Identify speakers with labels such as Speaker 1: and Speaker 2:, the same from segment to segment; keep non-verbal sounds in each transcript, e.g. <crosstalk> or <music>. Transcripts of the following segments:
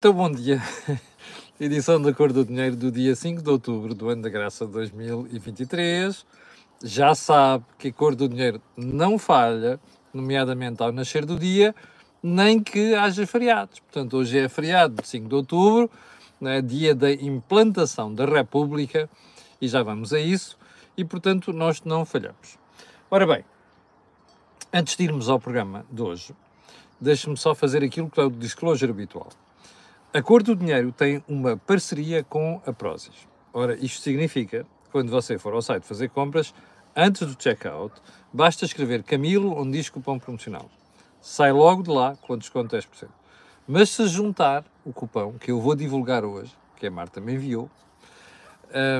Speaker 1: Então, bom dia. <laughs> Edição da Cor do Dinheiro do dia 5 de outubro do ano da graça de 2023. Já sabe que a Cor do Dinheiro não falha, nomeadamente ao nascer do dia, nem que haja feriados. Portanto, hoje é feriado de 5 de outubro, né, dia da implantação da República, e já vamos a isso, e portanto nós não falhamos. Ora bem, antes de irmos ao programa de hoje, deixe-me só fazer aquilo que é o disclosure habitual. A Cor do Dinheiro tem uma parceria com a Prozis. Ora, isto significa, quando você for ao site fazer compras, antes do checkout, basta escrever Camilo onde diz cupom promocional. Sai logo de lá com desconto 10%. Mas se juntar o cupom que eu vou divulgar hoje, que a Marta me enviou,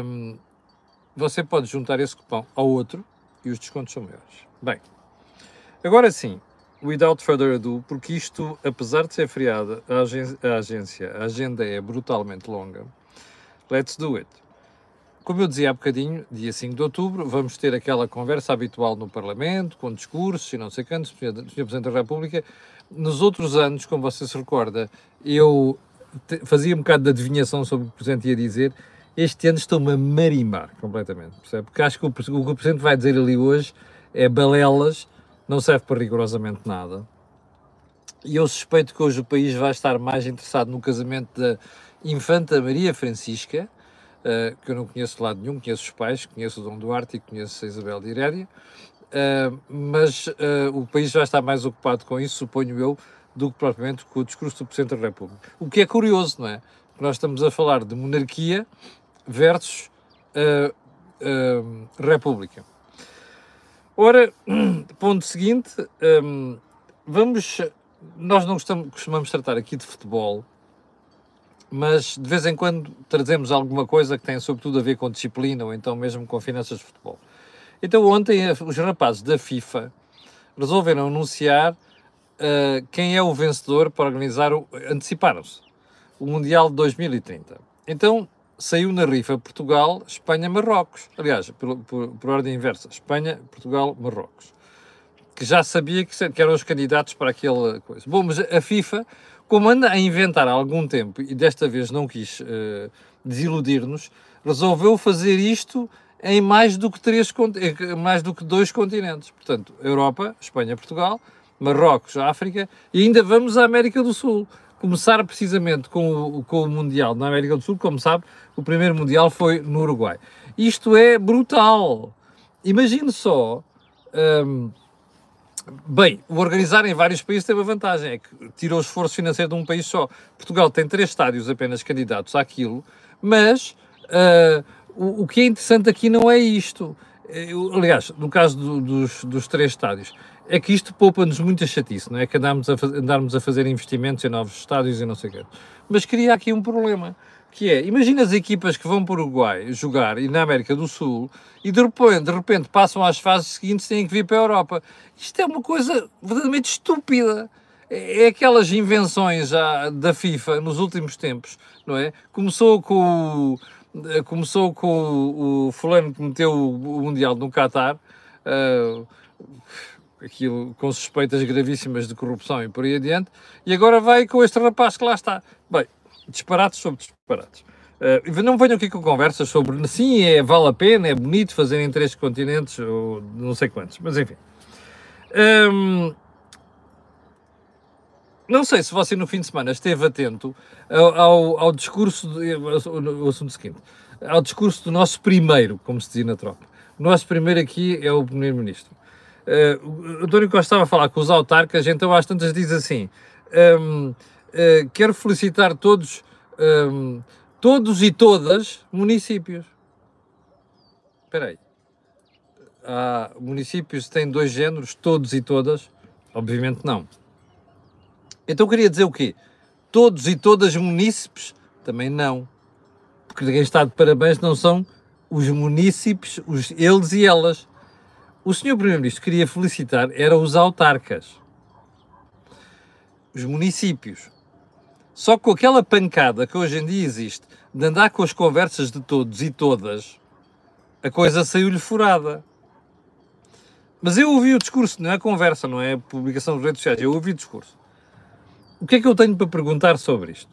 Speaker 1: um, você pode juntar esse cupom ao outro e os descontos são maiores. Bem, agora sim, without further ado, porque isto, apesar de ser feriado, a a, agência, a agenda é brutalmente longa. Let's do it. Como eu dizia há bocadinho, dia 5 de outubro, vamos ter aquela conversa habitual no Parlamento, com discursos e não sei quantos, Sr. Presidente da República. Nos outros anos, como você se recorda, eu fazia um bocado de adivinhação sobre o que o Presidente ia dizer. Este ano estou-me a marimbar completamente, percebe? Porque acho que o, o que o Presidente vai dizer ali hoje é balelas, não serve para rigorosamente nada. E eu suspeito que hoje o país vai estar mais interessado no casamento da Infanta Maria Francisca, uh, que eu não conheço de lado nenhum, conheço os pais, conheço o Dom Duarte e conheço a Isabel de Iréria, uh, mas uh, o país vai estar mais ocupado com isso, suponho eu, do que propriamente com o discurso do Presidente da República. O que é curioso, não é? Nós estamos a falar de monarquia versus república. Ora, <clears throat> ponto seguinte, um, vamos. Nós não gostamos, costumamos tratar aqui de futebol, mas de vez em quando trazemos alguma coisa que tem sobretudo a ver com disciplina ou então mesmo com finanças de futebol. Então, ontem, os rapazes da FIFA resolveram anunciar uh, quem é o vencedor para organizar o. anteciparam-se o Mundial de 2030. Então, saiu na rifa Portugal, Espanha, Marrocos. Aliás, por, por, por, ordem inversa, Espanha, Portugal, Marrocos. Que já sabia que, que eram os candidatos para aquela coisa. Bom, mas a FIFA, como anda a inventar há algum tempo, e desta vez não quis uh, desiludir-nos, resolveu fazer isto em mais do que três, mais do que dois continentes. Portanto, Europa, Espanha, Portugal, Marrocos, África, e ainda vamos à América do Sul começar precisamente com o, com o Mundial na América do Sul, como sabe, o primeiro Mundial foi no Uruguai. Isto é brutal. Imagine só. Um, bem, o organizar em vários países tem uma vantagem, é que tira o esforço financeiro de um país só. Portugal tem três estádios apenas candidatos àquilo, mas uh, o, o, que é interessante aqui não é isto. Eu, aliás, no caso do, dos, dos três estádios, é que isto poupa-nos muita chatice, não é? Que andarmos a, andarmos a fazer investimentos em novos estádios e não sei o quê. Mas cria aqui um problema, que é, imagina as equipas que vão para o Uruguai jogar e na América do Sul e de repente, de repente passam às fases seguintes e têm que vir para a Europa. Isto é uma coisa verdadeiramente estúpida. É, é aquelas invenções já da FIFA nos últimos tempos, não é? Começou com o, começou com o, o fulano que meteu o, o Mundial no Qatar, uh, aquilo com suspeitas gravíssimas de corrupção e por aí adiante, e agora vai com este rapaz que lá está. Bem, disparates sobre disparates. Uh, não venham aqui com conversas sobre sim, é, vale a pena, é bonito fazer em três continentes, ou não sei quantos, mas enfim. Um, não sei se você no fim de semana esteve atento ao, ao, ao discurso, do, o assunto seguinte, ao discurso do nosso primeiro, como se dizia na tropa. O nosso primeiro aqui é o Primeiro-Ministro. Uh, António Costa estava a falar com os autarcas, então às tantas diz assim: um, uh, eh, quero felicitar todos, um, todos e todas municípios. Espera aí. Há municípios que têm dois géneros, todos e todas? Obviamente não. Então queria dizer o quê? Todos e todas munícipes? Também não. Porque quem está de parabéns não são os munícipes, os eles e elas o senhor Primeiro-Ministro queria felicitar eram os autarcas, os municípios. Só que com aquela pancada que hoje em dia existe de andar com as conversas de todos e todas, a coisa saiu-lhe furada. Mas eu ouvi o discurso, não é a conversa, não é a publicação das redes sociais, eu ouvi o discurso. O que é que eu tenho para perguntar sobre isto?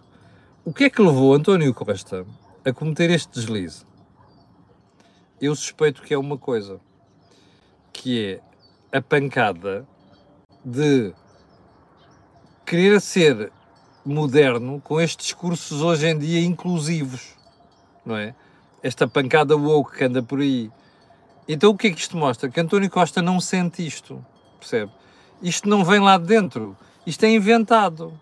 Speaker 1: O que é que levou António Costa a cometer este deslize? Eu suspeito que é uma coisa, que é a pancada de querer ser moderno com estes discursos hoje em dia inclusivos, não é? Esta pancada woke que anda por aí. Então o que é que isto mostra? Que António Costa não sente isto, percebe? Isto não vem lá de dentro, isto é inventado.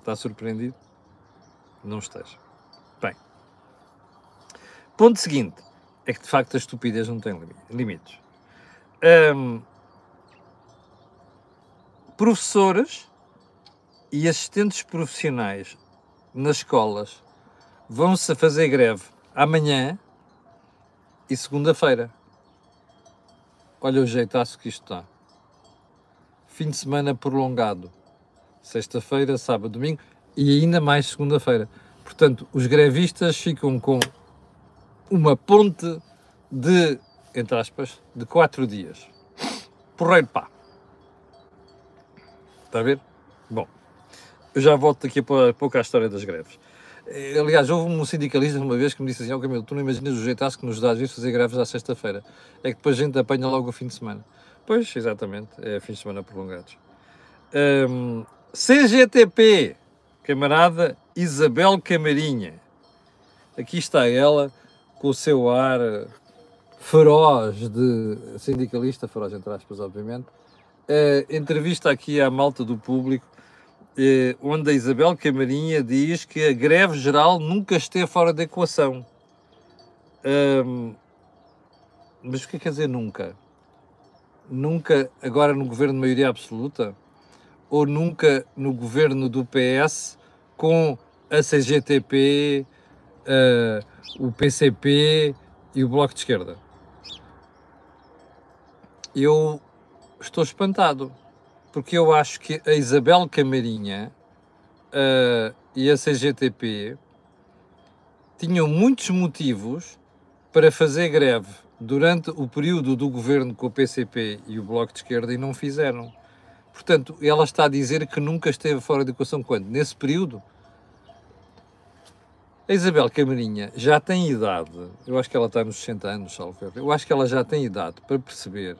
Speaker 1: Está surpreendido? Não esteja. Bem, ponto seguinte é que de facto a estupidez não tem limites. Um, professores e assistentes profissionais nas escolas vão-se fazer greve amanhã e segunda-feira. Olha o jeitaço que isto está. Fim de semana prolongado. Sexta-feira, sábado, domingo e ainda mais segunda-feira. Portanto, os grevistas ficam com uma ponte de, entre aspas, de quatro dias. Porreiro pá. Está a ver? Bom, eu já volto daqui a pouco à história das greves. Eh, aliás, houve um sindicalista uma vez que me disse assim: Ó oh, Camilo, tu não imaginas o jeitaço que nos dá às vezes fazer greves à sexta-feira. É que depois a gente apanha logo o fim de semana. Pois, exatamente, é fim de semana prolongados. Um, CGTP, camarada Isabel Camarinha. Aqui está ela, com o seu ar feroz de sindicalista, feroz entre aspas, obviamente, uh, entrevista aqui à malta do público, uh, onde a Isabel Camarinha diz que a greve geral nunca esteve fora da equação. Um, mas o que quer dizer nunca? Nunca agora no governo de maioria absoluta? Ou nunca no governo do PS com a CGTP, uh, o PCP e o Bloco de Esquerda? Eu estou espantado, porque eu acho que a Isabel Camarinha uh, e a CGTP tinham muitos motivos para fazer greve durante o período do governo com o PCP e o Bloco de Esquerda e não fizeram. Portanto, ela está a dizer que nunca esteve fora de equação quando? Nesse período. A Isabel Camarinha já tem idade, eu acho que ela está nos 60 anos, salvo eu acho que ela já tem idade para perceber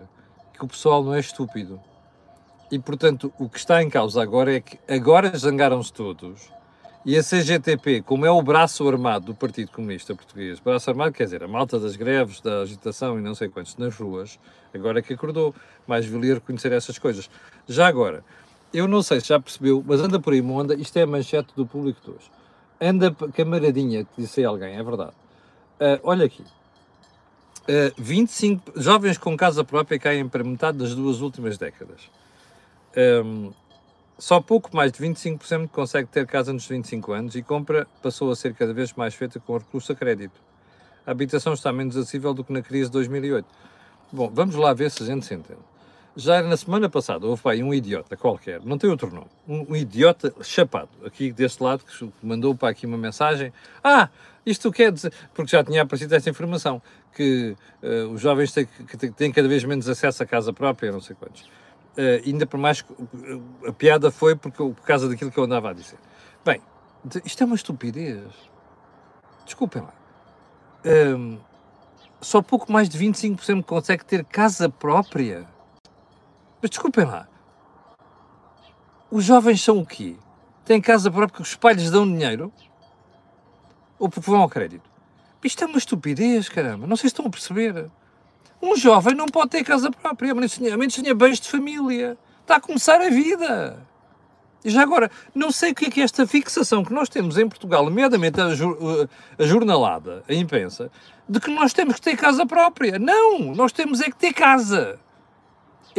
Speaker 1: que o pessoal não é estúpido. E, portanto, o que está em causa agora é que agora zangaram-se todos e a CGTP, como é o braço armado do Partido Comunista Português, braço armado quer dizer a malta das greves, da agitação e não sei quantos nas ruas, agora é que acordou, mais valia reconhecer essas coisas. Já agora, eu não sei se já percebeu, mas anda por aí onda, isto é a manchete do público de hoje. Anda camaradinha, disse alguém, é verdade. Uh, olha aqui, Uh, eh, 25 jovens com casa própria caem para metade das duas últimas décadas. Um, só pouco mais de 25% consegue ter casa nos 25 anos e compra passou a ser cada vez mais feita com recurso a crédito. A habitação está menos acessível do que na crise de 2008. Bom, vamos lá ver se a gente se entende. Já era na semana passada, houve aí um idiota qualquer, não tem outro nome, um, um idiota chapado, aqui deste lado, que mandou para aqui uma mensagem. Ah, isto quer dizer, porque já tinha aparecido esta informação, que uh, os jovens têm, que têm cada vez menos acesso à casa própria, não sei quantos. Uh, ainda por mais que a piada foi porque, por causa daquilo que eu andava a dizer. Bem, isto é uma estupidez. Desculpem lá. Um, ehm, só pouco mais de 25% consegue ter casa própria. Mas desculpem lá. Os jovens são o quê? Têm casa própria porque os pais dão dinheiro? ou porque vão ao crédito. Isto é uma estupidez, caramba. Não sei se estão a perceber. Um jovem não pode ter casa própria, a menos que tenha bens de família. Está a começar a vida. E já agora, não sei o que é que é esta fixação que nós temos em Portugal, nomeadamente a, a jornalada, a imprensa, de que nós temos que ter casa própria. Não! Nós temos é que ter casa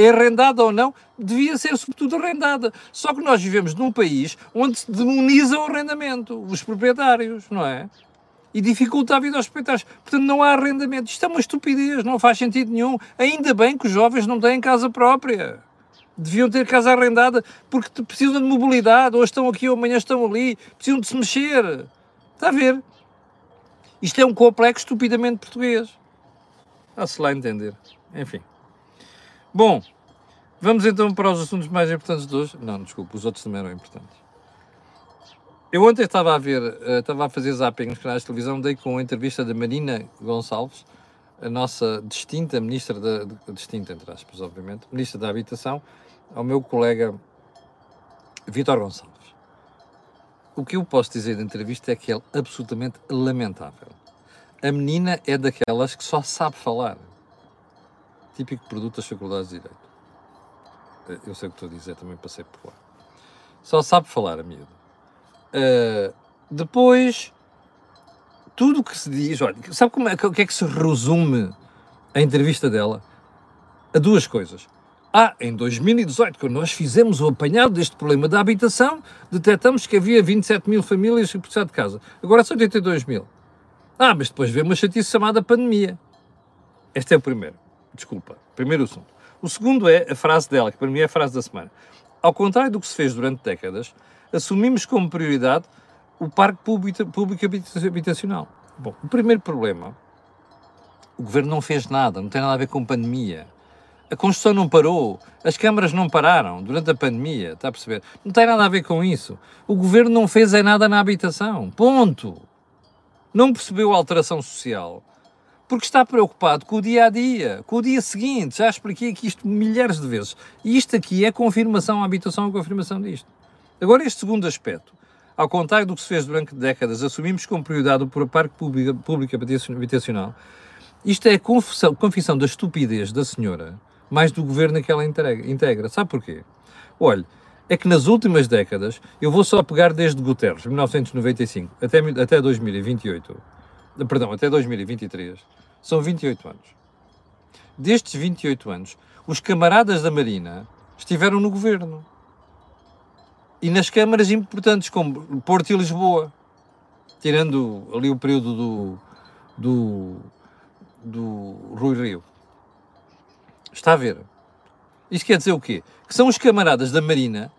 Speaker 1: arrendada ou não, devia ser sobretudo arrendada. Só que nós vivemos num país onde se demoniza o arrendamento, os proprietários, não é? E dificulta a vida aos proprietários. Portanto, não há arrendamento. Isto é uma estupidez, não faz sentido nenhum. Ainda bem que os jovens não têm casa própria. Deviam ter casa arrendada porque precisam de mobilidade, ou estão aqui amanhã estão ali, precisam de se mexer. Está a ver? Isto é um complexo estupidamente português. A-se lá entender. Enfim. Bom, vamos então para os assuntos mais importantes de hoje. Não, desculpa, os outros também eram importantes. eu ontem estava a ver, uh, estava a fazer zapping nos canais de televisão, dei com a entrevista da Marina Gonçalves, a nossa distinta ministra da, distinta entre aspas, obviamente, ministra da Habitação, ao meu colega Vítor Gonçalves. O que eu posso dizer da entrevista é que é absolutamente lamentável. A menina é daquelas que só sabe falar. Típico produto das faculdades de Direito. Eh, eu sei o que estou a dizer, também passei por lá. Só sabe falar a. Uh, depois, tudo o que se diz, olha, sabe como é, o que é que se resume a entrevista dela? A duas coisas. Ah, em 2018, quando nós fizemos o apanhado deste problema da habitação, detectamos que havia 27 mil famílias que precisavam de casa. Agora são 82 mil. Ah, mas depois veio uma chatice chamada pandemia. Este é o primeiro. Desculpa. Primeiro assunto. O segundo é a frase dela, que para mim é a frase da semana. Ao contrário do que se fez durante décadas, assumimos como prioridade o parque público, habitacional. Bom, o primeiro problema, o governo não fez nada, não tem nada a ver com pandemia. A construção não parou, as câmaras não pararam durante a pandemia, está a perceber? Não tem nada a ver com isso. O governo não fez é nada na habitação, ponto. Não percebeu a alteração social porque está preocupado com o dia a dia, com o dia seguinte. Já expliquei aqui isto milhares de vezes. E isto aqui é confirmação, a habitação é confirmação disto. Agora, este segundo aspecto, ao contrário do que se fez durante décadas, assumimos como prioridade o parque público, público habitacional. Isto é a confissão, confissão da estupidez da senhora, mais do governo que ela integra. integra. Sabe porquê? Olha, é que nas últimas décadas, eu vou só pegar desde Guterres, 1995, até, até 2028, perdão, até 2023, são 28 anos. Destes 28 anos, os camaradas da Marina estiveram no governo e nas câmaras importantes como Porto e Lisboa, tirando ali o período do, do, do Rui Rio. Está a ver? Isto quer dizer o quê? Que são os camaradas da Marina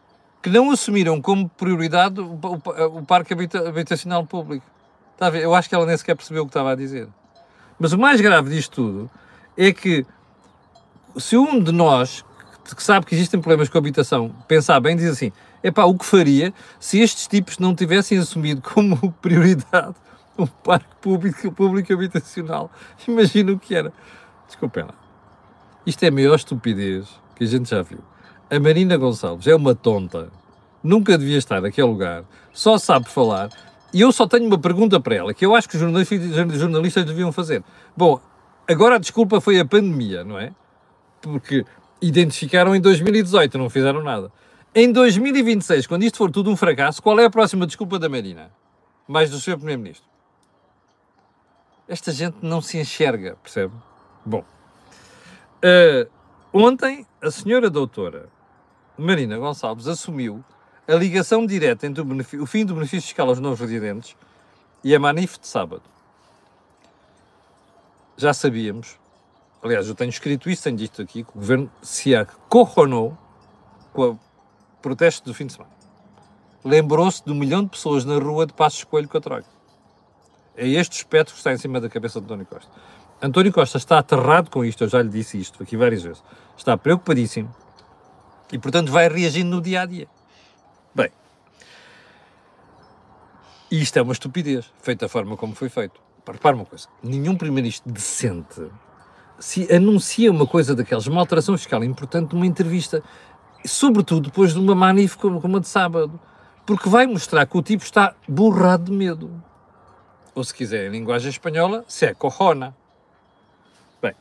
Speaker 1: que não assumiram como prioridade o, o, o parque habitacional público. Está a ver? Eu acho que ela nem sequer percebeu o que estava a dizer. Mas o mais grave disto tudo é que se um de nós que sabe que existem problemas com a habitação pensar bem, diz assim: Epá, o que faria se estes tipos não tivessem assumido como <laughs> prioridade um parque público, público habitacional? <laughs> Imagina o que era. Desculpem lá. Isto é a maior estupidez que a gente já viu. A Marina Gonçalves é uma tonta. Nunca devia estar naquele lugar. Só sabe falar. E eu só tenho uma pergunta para ela, que eu acho que os jornalistas, jornalistas deviam fazer. Bom, agora a desculpa foi a pandemia, não é? Porque identificaram em 2018, não fizeram nada. Em 2026, quando isto for tudo um fracasso, qual é a próxima desculpa da Marina? Mais do Sr. Primeiro-Ministro. Esta gente não se enxerga, percebe? Bom, uh, ontem a senhora doutora Marina Gonçalves assumiu a ligação direta entre o, o fim do benefício fiscal aos novos residentes e a Manif de sábado. Já sabíamos, aliás, eu tenho escrito isso, tenho dito aqui, que o governo se acorronou com a protesto do fim de semana. Lembrou-se de um milhão de pessoas na rua de Passos Coelho com a Troika. É este espectro que está em cima da cabeça de António Costa. António Costa está aterrado com isto, eu já lhe disse isto aqui várias vezes. Está preocupadíssimo e, portanto, vai reagindo no dia a dia. Isto é uma estupidez, feita da forma como foi feito. Repare uma coisa: nenhum primeiro-ministro decente se anuncia uma coisa daquelas, uma alteração fiscal importante numa entrevista sobretudo depois de uma manif como a de sábado, porque vai mostrar que o tipo está borrado de medo. Ou se quiser em linguagem espanhola, se é corona. Bem,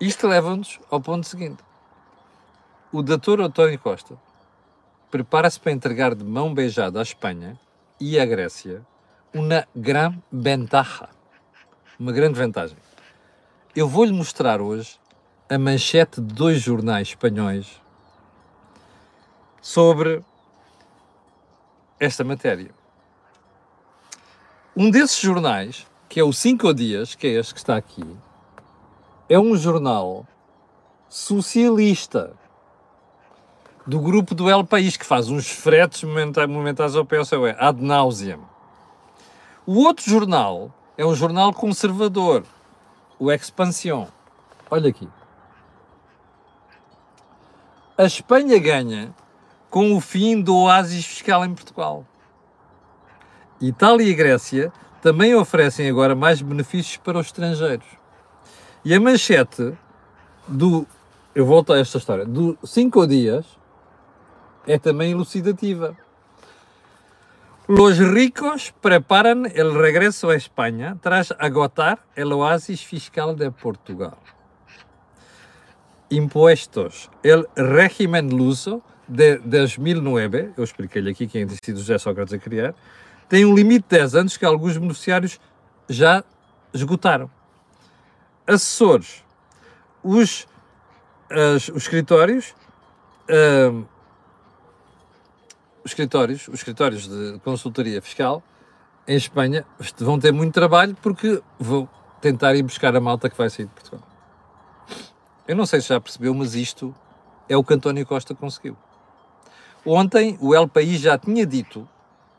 Speaker 1: isto leva-nos ao ponto seguinte. O doutor António Costa prepara-se para entregar de mão beijada à Espanha e à Grécia uma grande ventaja. Uma grande vantagem. Eu vou-lhe mostrar hoje a manchete de dois jornais espanhóis sobre esta matéria. Um desses jornais, que é o Cinco Dias, que é este que está aqui, é um jornal socialista do grupo do El País, que faz uns fretes momentais ao PSOE, ad nauseam. O outro jornal é um jornal conservador, o Expansión. Olha aqui a Espanha ganha com o fim do oásis fiscal em Portugal. Itália e Grécia também oferecem agora mais benefícios para os estrangeiros. E a manchete do. Eu volto a esta história. Do cinco dias é também elucidativa. Los ricos preparan el regreso a España tras agotar el oasis fiscal de Portugal. Impuestos. El régimen luso de 2009, eu expliquei-lhe aqui quem tem sido José Sócrates a criar, tem um limite de 10 anos que alguns beneficiários já esgotaram. Assessores. Os, as, os escritórios uh, os escritórios, os escritórios de consultoria fiscal em Espanha vão ter muito trabalho porque vão tentar ir buscar a malta que vai sair de Portugal. Eu não sei se já percebeu, mas isto é o que António Costa conseguiu. Ontem o El País já tinha dito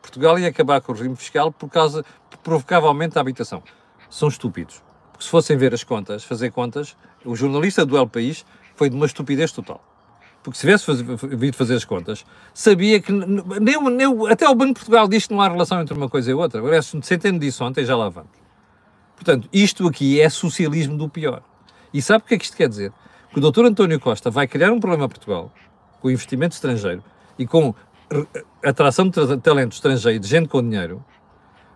Speaker 1: Portugal ia acabar com o regime fiscal por causa provocava aumento da habitação. São estúpidos. Porque se fossem ver as contas, fazer contas, o jornalista do El País foi de uma estupidez total porque se tivesse vindo fazer as contas, sabia que nem, nem, até o Banco de Portugal diz que não há relação entre uma coisa e outra. Agora, se entende disso ontem, já lá vamos. Portanto, isto aqui é socialismo do pior. E sabe o que é que isto quer dizer? Que o Dr. António Costa vai criar um problema a Portugal com investimento estrangeiro e com atração de talento estrangeiro, de gente com dinheiro,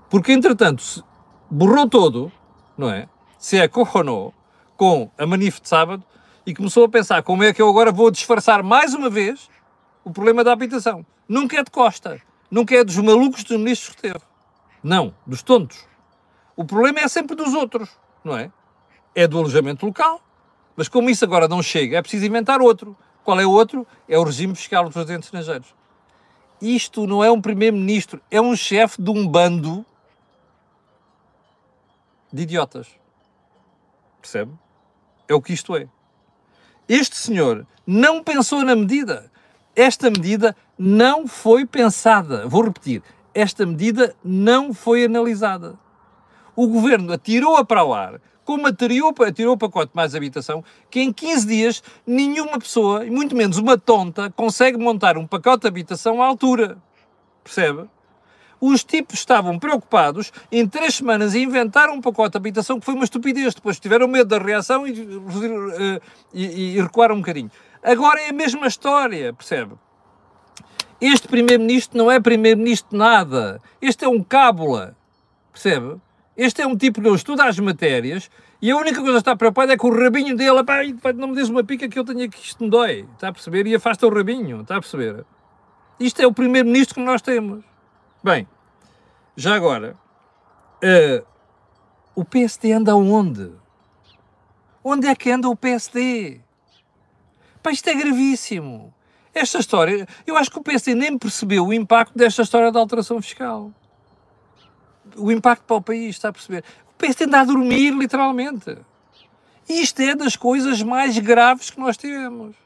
Speaker 1: porque entretanto se borrou todo, não é? Se é com a manif de sábado e começou a pensar como é que eu agora vou disfarçar mais uma vez o problema da habitação. Nunca é de Costa, nunca é dos malucos dos ministros que teve. Não, dos tontos. O problema é sempre dos outros, não é? É do alojamento local, mas como isso agora não chega, é preciso inventar outro. Qual é o outro? É o regime fiscal dos residentes estrangeiros. Isto não é um primeiro-ministro, é um chefe de um bando de idiotas. Percebe? É o que isto é. Este senhor não pensou na medida. Esta medida não foi pensada. Vou repetir. Esta medida não foi analisada. O governo atirou-a para o ar, como atirou, atirou o pacote mais habitação, que em 15 dias nenhuma pessoa, e muito menos uma tonta, consegue montar um pacote de habitação à altura. Percebe? Os tipos estavam preocupados em três semanas em inventar um pacote de habitação que foi uma estupidez. Depois tiveram medo da reação e, uh, e, e recuaram um bocadinho. Agora é a mesma história, percebe? Este primeiro-ministro não é primeiro-ministro de nada. Este é um cábula, percebe? Este é um tipo que não estuda as matérias e a única coisa que está preocupado é com o rabinho dele. Pá, não me diz uma pica que eu tenho aqui, isto me dói. Está a perceber? E afasta o rabinho, está a perceber? Isto é o primeiro-ministro que nós temos. Bem, já agora, uh, o PSD anda onde? Onde é que anda o PSD? Pá, isto é gravíssimo. Esta história, eu acho que o PSD nem percebeu o impacto desta história da alteração fiscal. O impacto para o país, está a perceber? O PSD anda a dormir, literalmente. Isto é das coisas mais graves que nós tivemos.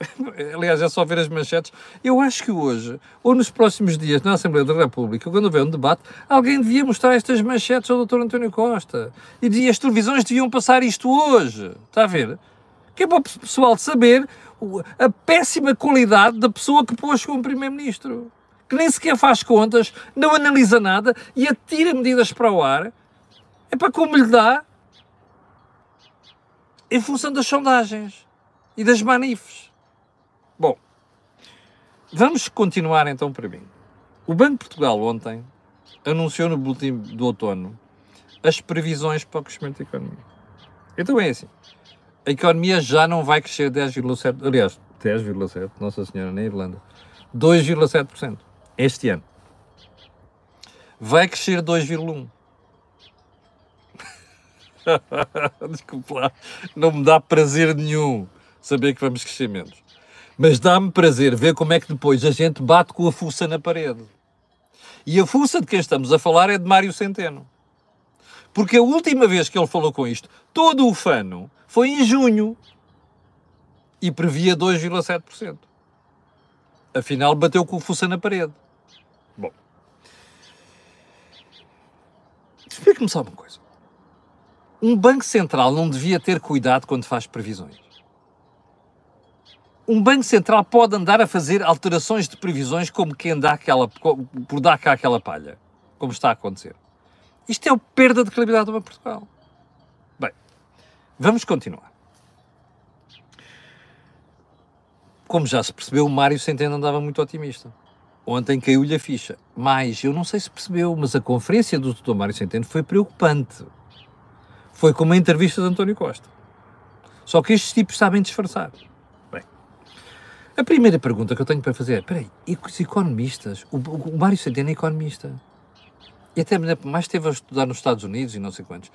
Speaker 1: <laughs> Aliás, é só ver as manchetes. Eu acho que hoje, ou nos próximos dias, na Assembleia da República, quando houver um debate, alguém devia mostrar estas manchetes ao Dr. António Costa. E, as televisões deviam passar isto hoje. Está a ver? Que é para o pessoal saber a péssima qualidade da pessoa que pôs como Primeiro-Ministro. Que nem sequer faz contas, não analisa nada e atira medidas para o ar. É para como lhe dá em função das sondagens e das manifes. Bom, vamos continuar então para mim. O Banco de Portugal ontem anunciou no boletim do outono as previsões para o crescimento da economia. Então é assim, a economia já não vai crescer 10,7%, aliás, 10,7%, Nossa Senhora, na Irlanda, 2,7% este ano. Vai crescer 2,1%. <laughs> Desculpa lá, não me dá prazer nenhum saber que vamos crescer menos. Mas dá-me prazer ver como é que depois a gente bate com a fuça na parede. E a fuça de quem estamos a falar é de Mário Centeno. Porque a última vez que ele falou com isto, todo o fano, foi em junho. E previa 2,7%. Afinal, bateu com a fuça na parede. Bom. Explique-me só uma coisa. Um banco central não devia ter cuidado quando faz previsões Um Banco Central pode andar a fazer alterações de previsões como quem dá aquela, por dar cá aquela palha, como está a acontecer. Isto é o perda de credibilidade do Banco de Portugal. Bem, vamos continuar. Como já se percebeu, o Mário Centeno andava muito otimista. Ontem caiu-lhe a ficha. Mas, eu não sei se percebeu, mas a conferência do Dr. Mário Centeno foi preocupante. Foi como a entrevista de António Costa. Só que estes tipos sabem disfarçar. A primeira pergunta que eu tenho para fazer é: espera aí, e os economistas? O, o, o Mário Centeno é economista. E até mais esteve a estudar nos Estados Unidos e não sei quantos.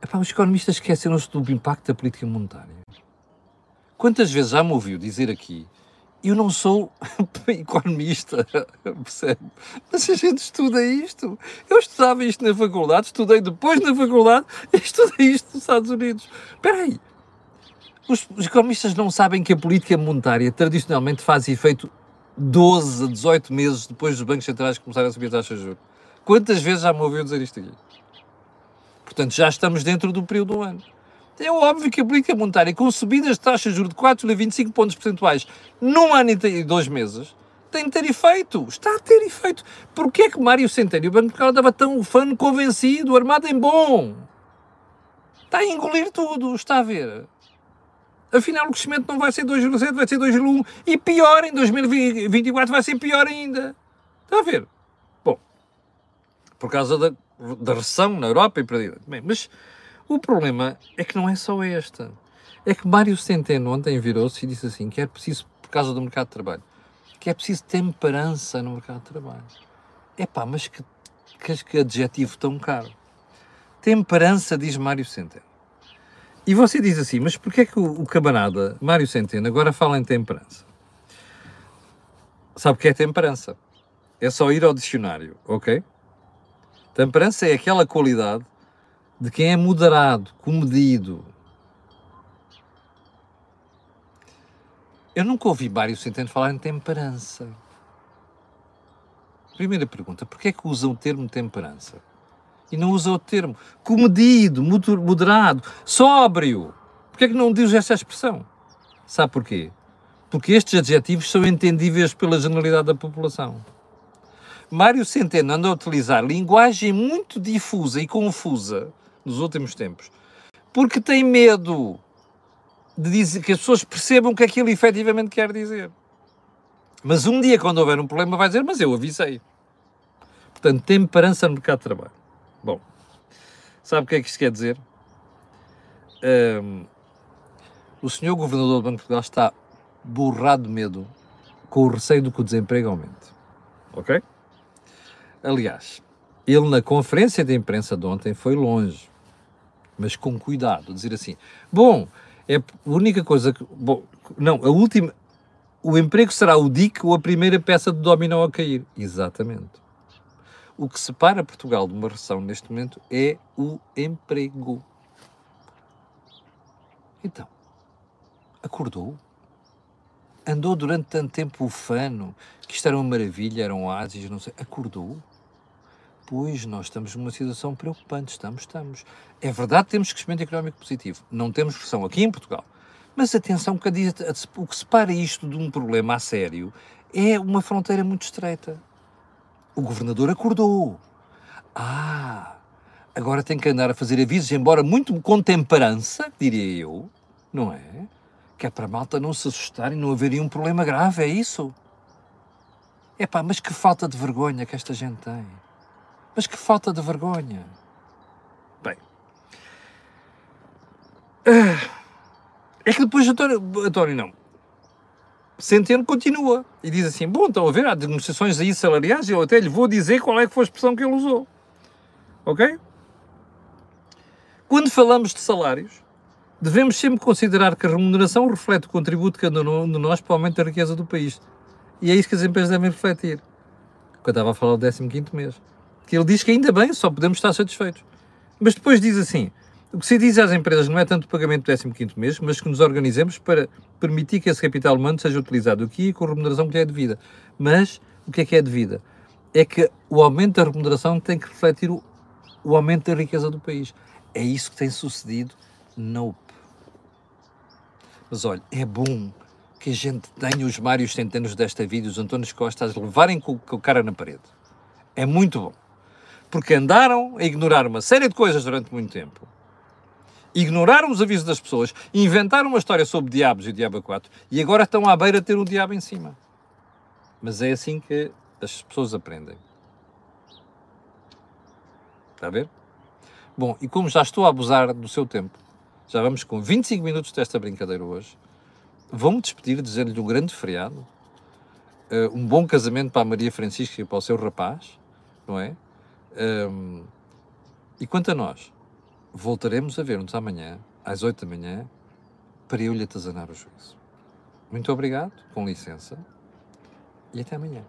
Speaker 1: Epá, os economistas esqueceram-se do impacto da política monetária. Quantas vezes já me ouviu dizer aqui eu não sou <laughs> economista, <laughs> percebe? Mas a gente estuda isto. Eu estudava isto na faculdade, estudei depois na faculdade e estudei isto nos Estados Unidos. Espera aí. Os, economistas não sabem que a política monetária tradicionalmente faz efeito 12 a 18 meses depois dos bancos centrais começarem a subir a taxa de juros. Quantas vezes já me ouviu dizer isto aqui? Portanto, já estamos dentro do período do ano. É óbvio que a política monetária, com subidas de taxas de juros de 4,25 pontos percentuais num ano e dois meses, tem de ter efeito. Está a ter efeito. Porquê é que Mário Centeno e o Banco Portugal estava tão fã convencido, armado em bom? Está a engolir tudo, está a ver. Afinal, o crescimento não vai ser 2,7, vai ser 2,1 e pior, em 2024 vai ser pior ainda. Está a ver? Bom, por causa da, da recessão na Europa e para Bem, mas o problema é que não é só esta. É que Mário Centeno ontem virou-se e disse assim que é preciso, por causa do mercado de trabalho, que é preciso temperança no mercado de trabalho. Epá, mas que, que, que adjetivo tão caro. Temperança, diz Mário Centeno. E você diz assim, mas porquê é que o, o camarada Mário Centeno agora fala em temperança? Sabe o que é temperança? É só ir ao dicionário, ok? Temperança é aquela qualidade de quem é moderado, comedido. Eu nunca ouvi Mário Centeno falar em temperança. Primeira pergunta, porquê é que usam o termo temperança? E não usam o termo comedido, moderado, sóbrio? Porquê é que não diz essa expressão? Sabe porquê? Porque estes adjetivos são entendíveis pela generalidade da população. Mário Centeno anda a utilizar linguagem muito difusa e confusa nos últimos tempos, porque tem medo de dizer, que as pessoas percebam o que aquilo efetivamente quer dizer. Mas um dia, quando houver um problema, vai dizer: Mas eu avisei. Portanto, temperança no mercado de trabalho. Bom, sabe o que é que isto quer dizer? Um, o senhor governador do Banco de Portugal está borrado de medo com o receio do que o desemprego aumente. Ok? Aliás, ele na conferência de imprensa de ontem foi longe mas com cuidado, dizer assim, bom, é a única coisa que, bom, não, a última, o emprego será o dique ou a primeira peça de dominó a cair. Exatamente. O que separa Portugal de uma recessão neste momento é o emprego. Então, acordou? Andou durante tanto tempo ufano, que isto era uma maravilha, era um oásis, não sei. Acordou? Pois, nós estamos numa situação preocupante, estamos, estamos. É verdade que temos crescimento económico positivo, não temos pressão aqui em Portugal. Mas atenção, o que separa isto de um problema a sério é uma fronteira muito estreita. O governador acordou. Ah, agora tem que andar a fazer avisos, embora muito com temperança, diria eu, não é? Que é para a malta não se assustar e não haver um problema grave, é isso? É pá, mas que falta de vergonha que esta gente tem. Mas que falta de vergonha. Bem. Ah, é que depois António, António não. Centeno continua e diz assim: Bom, estão a ver, há demonstrações aí salariais, eu até lhe vou dizer qual é que foi a expressão que ele usou. Ok? Quando falamos de salários, devemos sempre considerar que a remuneração reflete o contributo cada um de nós para o aumento da riqueza do país. E é isso que as empresas devem refletir. Quando eu estava a falar do 15 mês que ele diz que ainda bem, só podemos estar satisfeitos. Mas depois diz assim: o que se diz às empresas não é tanto o pagamento do 15 mês, mas que nos organizemos para permitir que esse capital humano seja utilizado aqui com a remuneração que lhe é devida. Mas o que é que é devida? É que o aumento da remuneração tem que refletir o, o aumento da riqueza do país. É isso que tem sucedido? Nope. Mas olha, é bom que a gente tenha os Mários Centenos desta vida, os Antónios Costas, levarem com, com o cara na parede. É muito bom. Porque andaram a ignorar uma série de coisas durante muito tempo. Ignoraram os avisos das pessoas, inventaram uma história sobre diabos e diabo 4 e agora estão à beira de ter o diabo em cima. Mas é assim que as pessoas aprendem. Está a ver? Bom, e como já estou a abusar do seu tempo, já vamos com 25 minutos desta brincadeira hoje, vou-me despedir dizendo-lhe um grande feriado, uh, um bom casamento para a Maria Francisca e para o seu rapaz, não é? Um, e quanto a nós, voltaremos a ver-nos amanhã, às 8 da manhã, para eu lhe atazanar o juízo. Muito obrigado, com licença, e até amanhã.